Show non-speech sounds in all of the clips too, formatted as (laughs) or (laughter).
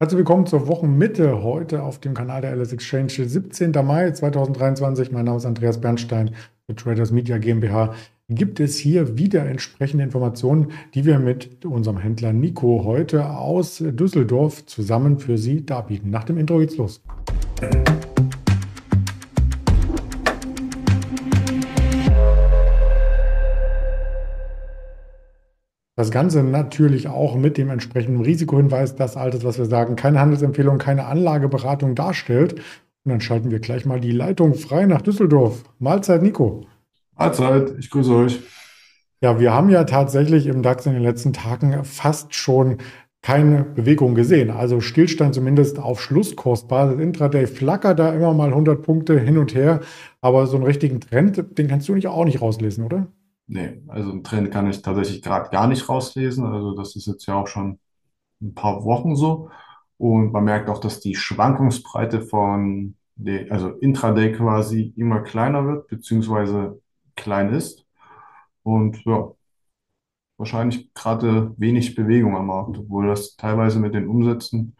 Herzlich willkommen zur Wochenmitte heute auf dem Kanal der LS Exchange, 17. Mai 2023. Mein Name ist Andreas Bernstein für Traders Media GmbH. Gibt es hier wieder entsprechende Informationen, die wir mit unserem Händler Nico heute aus Düsseldorf zusammen für Sie darbieten. Nach dem Intro geht's los. Das Ganze natürlich auch mit dem entsprechenden Risikohinweis, dass alles, was wir sagen, keine Handelsempfehlung, keine Anlageberatung darstellt. Und dann schalten wir gleich mal die Leitung frei nach Düsseldorf. Mahlzeit, Nico. Mahlzeit, ich grüße euch. Ja, wir haben ja tatsächlich im DAX in den letzten Tagen fast schon keine Bewegung gesehen. Also Stillstand zumindest auf Schlusskursbasis. Intraday flackert da immer mal 100 Punkte hin und her. Aber so einen richtigen Trend, den kannst du nicht auch nicht rauslesen, oder? Nee, also einen Trend kann ich tatsächlich gerade gar nicht rauslesen. Also das ist jetzt ja auch schon ein paar Wochen so. Und man merkt auch, dass die Schwankungsbreite von, der, also Intraday quasi immer kleiner wird, beziehungsweise klein ist. Und ja, wahrscheinlich gerade wenig Bewegung am Markt, obwohl das teilweise mit den Umsätzen,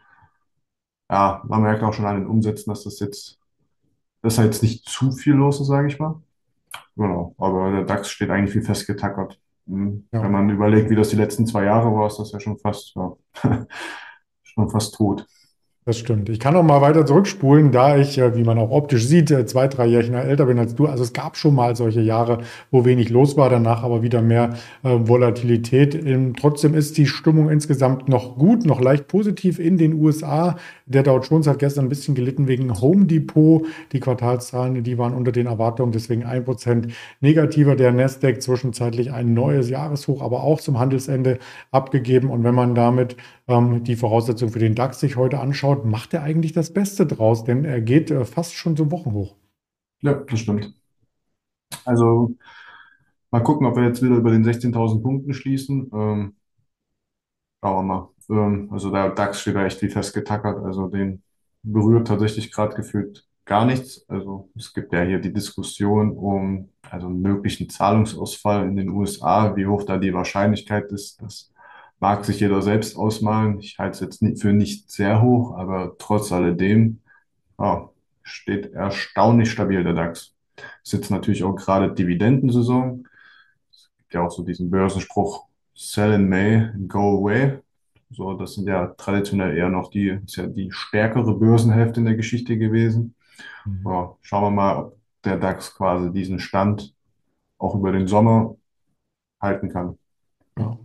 ja, man merkt auch schon an den Umsätzen, dass das jetzt, dass da jetzt nicht zu viel los ist, sage ich mal. Genau, aber der DAX steht eigentlich wie festgetackert. Ja. Wenn man überlegt, wie das die letzten zwei Jahre war, ist das ja schon fast, ja, (laughs) schon fast tot. Das stimmt. Ich kann auch mal weiter zurückspulen, da ich, wie man auch optisch sieht, äh, zwei, drei Jährchen älter bin als du. Also es gab schon mal solche Jahre, wo wenig los war, danach aber wieder mehr äh, Volatilität. Ähm, trotzdem ist die Stimmung insgesamt noch gut, noch leicht positiv in den USA. Der Dow Jones hat gestern ein bisschen gelitten wegen Home Depot. Die Quartalszahlen, die waren unter den Erwartungen, deswegen ein Prozent negativer. Der Nasdaq zwischenzeitlich ein neues Jahreshoch, aber auch zum Handelsende abgegeben. Und wenn man damit die Voraussetzungen für den DAX sich heute anschaut, macht er eigentlich das Beste draus, denn er geht äh, fast schon zum Wochenhoch. Ja, das stimmt. Also mal gucken, ob wir jetzt wieder über den 16.000 Punkten schließen. Ähm, schauen wir mal. Ähm, also der DAX steht da echt wie festgetackert. Also den berührt tatsächlich gerade gefühlt gar nichts. Also es gibt ja hier die Diskussion um also einen möglichen Zahlungsausfall in den USA, wie hoch da die Wahrscheinlichkeit ist, dass mag sich jeder selbst ausmalen. Ich halte es jetzt nicht für nicht sehr hoch, aber trotz alledem ja, steht erstaunlich stabil der DAX. Ist jetzt natürlich auch gerade Dividendensaison. Es gibt ja auch so diesen Börsenspruch, sell in May, go away. So, das sind ja traditionell eher noch die, ist ja die stärkere Börsenhälfte in der Geschichte gewesen. Mhm. Ja, schauen wir mal, ob der DAX quasi diesen Stand auch über den Sommer halten kann.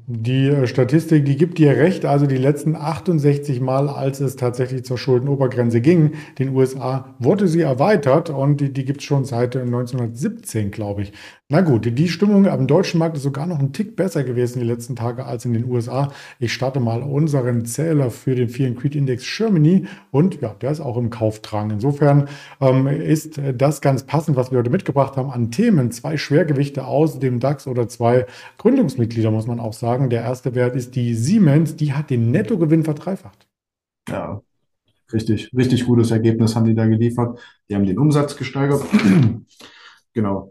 Die äh, Statistik, die gibt dir recht. Also die letzten 68 Mal, als es tatsächlich zur Schuldenobergrenze ging, den USA, wurde sie erweitert und die, die gibt es schon seit 1917, glaube ich. Na gut, die Stimmung am deutschen Markt ist sogar noch ein Tick besser gewesen die letzten Tage als in den USA. Ich starte mal unseren Zähler für den and Creed Index Germany und ja, der ist auch im Kaufdrang. Insofern ähm, ist das ganz passend, was wir heute mitgebracht haben an Themen. Zwei Schwergewichte aus dem DAX oder zwei Gründungsmitglieder, muss man auch sagen. Der erste Wert ist die Siemens, die hat den Nettogewinn verdreifacht. Ja, richtig, richtig gutes Ergebnis haben die da geliefert. Die haben den Umsatz gesteigert. (clears throat) genau.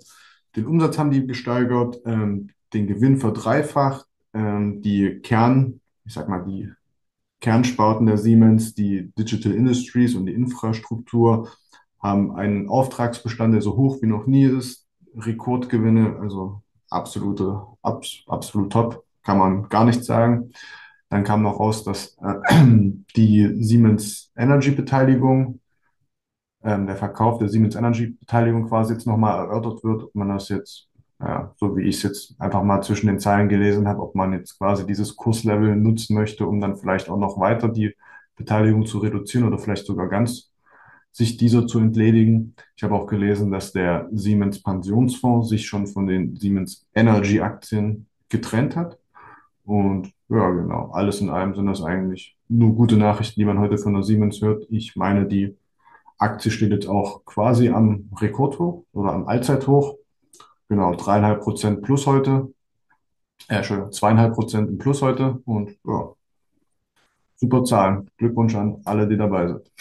Den Umsatz haben die gesteigert, ähm, den Gewinn verdreifacht, ähm, die Kern, ich sag mal, die Kernsparten der Siemens, die Digital Industries und die Infrastruktur haben einen Auftragsbestand, der so hoch wie noch nie ist, Rekordgewinne, also absolute, abs, absolut top, kann man gar nicht sagen. Dann kam noch raus, dass äh, die Siemens Energy Beteiligung ähm, der Verkauf der Siemens Energy Beteiligung quasi jetzt nochmal erörtert wird, ob man das jetzt, ja, so wie ich es jetzt einfach mal zwischen den Zeilen gelesen habe, ob man jetzt quasi dieses Kurslevel nutzen möchte, um dann vielleicht auch noch weiter die Beteiligung zu reduzieren oder vielleicht sogar ganz sich dieser zu entledigen. Ich habe auch gelesen, dass der Siemens Pensionsfonds sich schon von den Siemens Energy Aktien getrennt hat. Und ja, genau, alles in allem sind das eigentlich nur gute Nachrichten, die man heute von der Siemens hört. Ich meine, die Aktie steht jetzt auch quasi am Rekordhoch oder am Allzeithoch. Genau, dreieinhalb Prozent plus heute. Äh, Entschuldigung, zweieinhalb Prozent im Plus heute. Und ja, super Zahlen. Glückwunsch an alle, die dabei sind.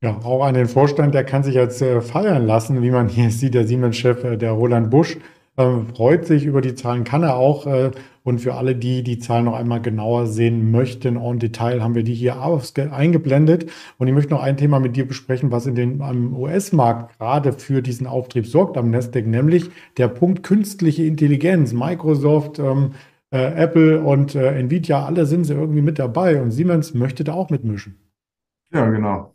Ja, auch an den Vorstand, der kann sich jetzt äh, feiern lassen, wie man hier sieht, der Siemens-Chef, äh, der Roland Busch, freut sich über die Zahlen, kann er auch. Äh, und für alle, die die Zahlen noch einmal genauer sehen möchten, en Detail, haben wir die hier eingeblendet. Und ich möchte noch ein Thema mit dir besprechen, was in den US-Markt gerade für diesen Auftrieb sorgt am Nasdaq, nämlich der Punkt künstliche Intelligenz. Microsoft, ähm, äh, Apple und äh, Nvidia, alle sind sie irgendwie mit dabei und Siemens möchte da auch mitmischen. Ja, genau.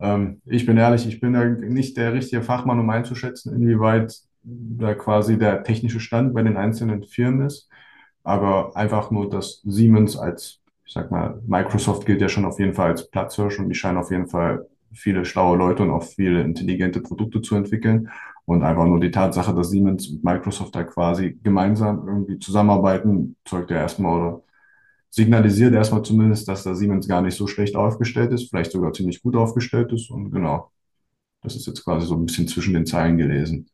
Ähm, ich bin ehrlich, ich bin da nicht der richtige Fachmann, um einzuschätzen, inwieweit da quasi der technische Stand bei den einzelnen Firmen ist. Aber einfach nur, dass Siemens als, ich sag mal, Microsoft gilt ja schon auf jeden Fall als Platzhirsch und die scheinen auf jeden Fall viele schlaue Leute und auch viele intelligente Produkte zu entwickeln. Und einfach nur die Tatsache, dass Siemens und Microsoft da quasi gemeinsam irgendwie zusammenarbeiten, zeugt ja erstmal oder signalisiert erstmal zumindest, dass da Siemens gar nicht so schlecht aufgestellt ist, vielleicht sogar ziemlich gut aufgestellt ist. Und genau, das ist jetzt quasi so ein bisschen zwischen den Zeilen gelesen.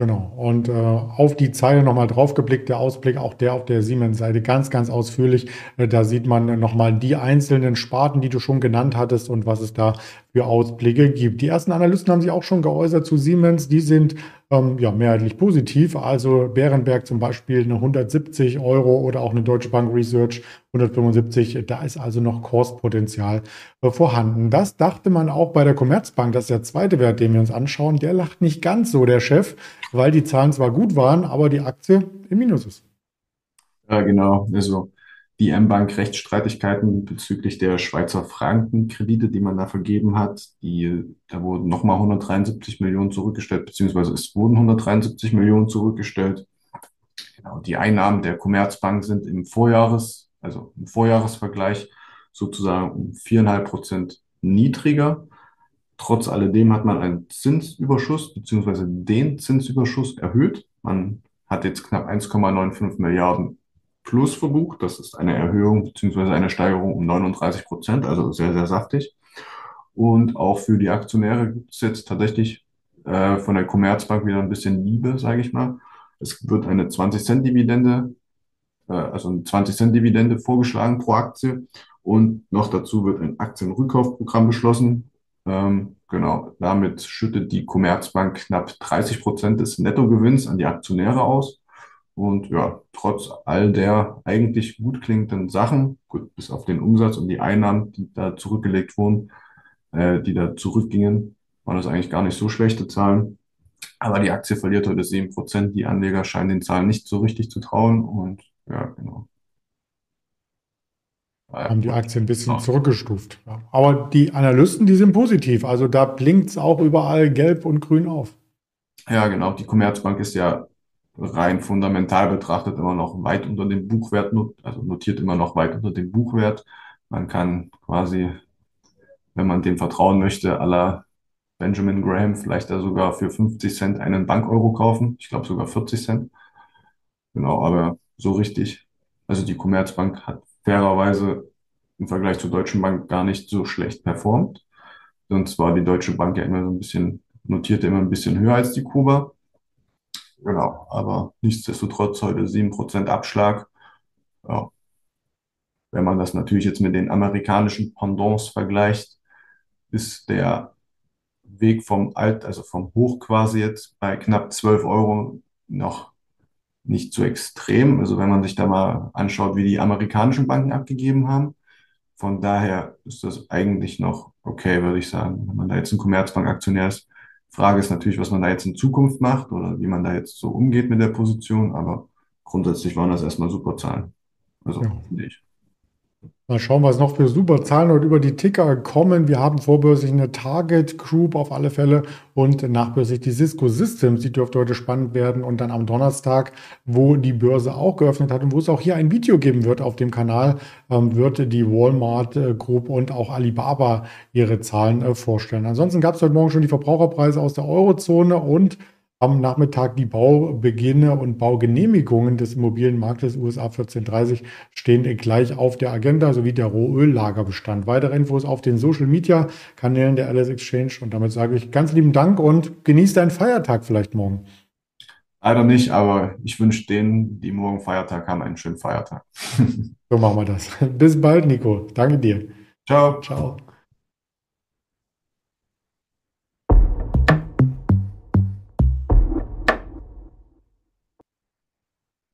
Genau. Und äh, auf die Zeile nochmal draufgeblickt, der Ausblick, auch der auf der Siemens-Seite ganz, ganz ausführlich. Äh, da sieht man nochmal die einzelnen Sparten, die du schon genannt hattest und was es da für Ausblicke gibt. Die ersten Analysten haben sich auch schon geäußert zu Siemens. Die sind ähm, ja mehrheitlich positiv. Also Bärenberg zum Beispiel eine 170 Euro oder auch eine Deutsche Bank Research 175. Da ist also noch Kurspotenzial äh, vorhanden. Das dachte man auch bei der Commerzbank. Das ist der zweite Wert, den wir uns anschauen. Der lacht nicht ganz so, der Chef, weil die Zahlen zwar gut waren, aber die Aktie im Minus ist. Ja, genau. Also die M-Bank Rechtsstreitigkeiten bezüglich der Schweizer Frankenkredite, die man da vergeben hat. Die, da wurden nochmal 173 Millionen zurückgestellt, beziehungsweise es wurden 173 Millionen zurückgestellt. Genau, die Einnahmen der Commerzbank sind im Vorjahres, also im Vorjahresvergleich sozusagen um viereinhalb Prozent niedriger. Trotz alledem hat man einen Zinsüberschuss, beziehungsweise den Zinsüberschuss erhöht. Man hat jetzt knapp 1,95 Milliarden plus verbucht. Das ist eine Erhöhung bzw. eine Steigerung um 39 Prozent, also sehr, sehr saftig. Und auch für die Aktionäre gibt es jetzt tatsächlich äh, von der Commerzbank wieder ein bisschen Liebe, sage ich mal. Es wird eine 20 Cent Dividende, äh, also eine 20 Cent Dividende vorgeschlagen pro Aktie. Und noch dazu wird ein Aktienrückkaufprogramm beschlossen. Ähm, genau, damit schüttet die Commerzbank knapp 30 Prozent des Nettogewinns an die Aktionäre aus. Und ja, trotz all der eigentlich gut klingenden Sachen, gut, bis auf den Umsatz und die Einnahmen, die da zurückgelegt wurden, äh, die da zurückgingen, waren das eigentlich gar nicht so schlechte Zahlen. Aber die Aktie verliert heute sieben Prozent. Die Anleger scheinen den Zahlen nicht so richtig zu trauen. Und ja, genau. Haben die Aktie ein bisschen zurückgestuft. Ja. Aber die Analysten, die sind positiv. Also da blinkt es auch überall gelb und grün auf. Ja, genau. Die Commerzbank ist ja rein fundamental betrachtet immer noch weit unter dem Buchwert, also notiert immer noch weit unter dem Buchwert. Man kann quasi, wenn man dem vertrauen möchte, aller Benjamin Graham vielleicht da sogar für 50 Cent einen Bankeuro kaufen. Ich glaube sogar 40 Cent. Genau, aber so richtig. Also die Commerzbank hat fairerweise im Vergleich zur Deutschen Bank gar nicht so schlecht performt. Sonst war die Deutsche Bank ja immer so ein bisschen, notierte immer ein bisschen höher als die Kuba. Genau, aber nichtsdestotrotz heute 7% Abschlag. Ja. Wenn man das natürlich jetzt mit den amerikanischen Pendants vergleicht, ist der Weg vom Alt, also vom Hoch quasi jetzt bei knapp 12 Euro noch nicht so extrem. Also wenn man sich da mal anschaut, wie die amerikanischen Banken abgegeben haben. Von daher ist das eigentlich noch okay, würde ich sagen. Wenn man da jetzt ein Commerzbank-Aktionär ist, Frage ist natürlich, was man da jetzt in Zukunft macht oder wie man da jetzt so umgeht mit der Position, aber grundsätzlich waren das erstmal super Zahlen. Also ja. finde ich. Mal schauen, was noch für super Zahlen heute über die Ticker kommen. Wir haben vorbörslich eine Target Group auf alle Fälle und nachbörslich die Cisco Systems. Die dürfte heute spannend werden. Und dann am Donnerstag, wo die Börse auch geöffnet hat und wo es auch hier ein Video geben wird auf dem Kanal, ähm, wird die Walmart äh, Group und auch Alibaba ihre Zahlen äh, vorstellen. Ansonsten gab es heute Morgen schon die Verbraucherpreise aus der Eurozone und am Nachmittag die Baubeginne und Baugenehmigungen des Immobilienmarktes USA 1430 stehen gleich auf der Agenda, sowie der Rohöllagerbestand. Weitere Infos auf den Social Media Kanälen der LS Exchange. Und damit sage ich ganz lieben Dank und genieße deinen Feiertag vielleicht morgen. Leider nicht, aber ich wünsche denen, die morgen Feiertag haben, einen schönen Feiertag. (laughs) so machen wir das. Bis bald, Nico. Danke dir. Ciao. Ciao.